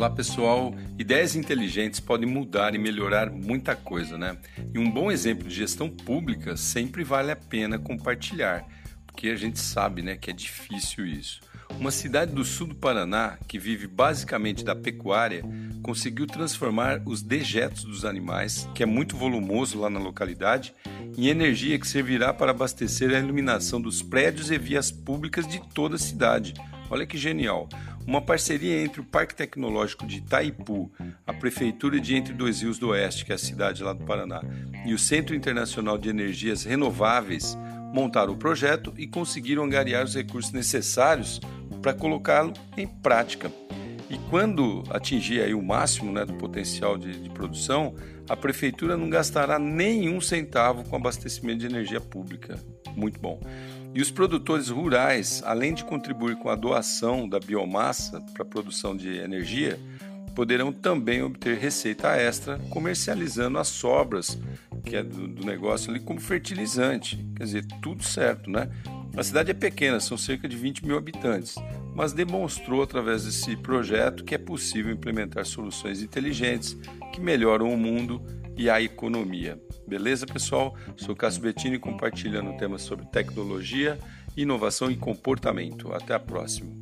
Olá pessoal, ideias inteligentes podem mudar e melhorar muita coisa, né? E um bom exemplo de gestão pública sempre vale a pena compartilhar, porque a gente sabe, né, que é difícil isso. Uma cidade do sul do Paraná, que vive basicamente da pecuária, conseguiu transformar os dejetos dos animais, que é muito volumoso lá na localidade, em energia que servirá para abastecer a iluminação dos prédios e vias públicas de toda a cidade. Olha que genial! Uma parceria entre o Parque Tecnológico de Itaipu, a Prefeitura de Entre Dois Rios do Oeste, que é a cidade lá do Paraná, e o Centro Internacional de Energias Renováveis montaram o projeto e conseguiram angariar os recursos necessários para colocá-lo em prática. E quando atingir aí o máximo né, do potencial de, de, produção, a prefeitura não gastará nenhum centavo com abastecimento de energia pública. Muito bom. E os produtores rurais, além de contribuir com a doação da biomassa para a produção de energia, poderão também obter receita extra comercializando as sobras que é do, do negócio ali como fertilizante. Quer dizer, tudo certo, né? A cidade é pequena, são cerca de 20 mil habitantes, mas demonstrou através desse projeto que é possível implementar soluções inteligentes que melhoram o mundo e a economia. Beleza, pessoal? Sou Cássio Bettini compartilhando temas sobre tecnologia, inovação e comportamento. Até a próxima.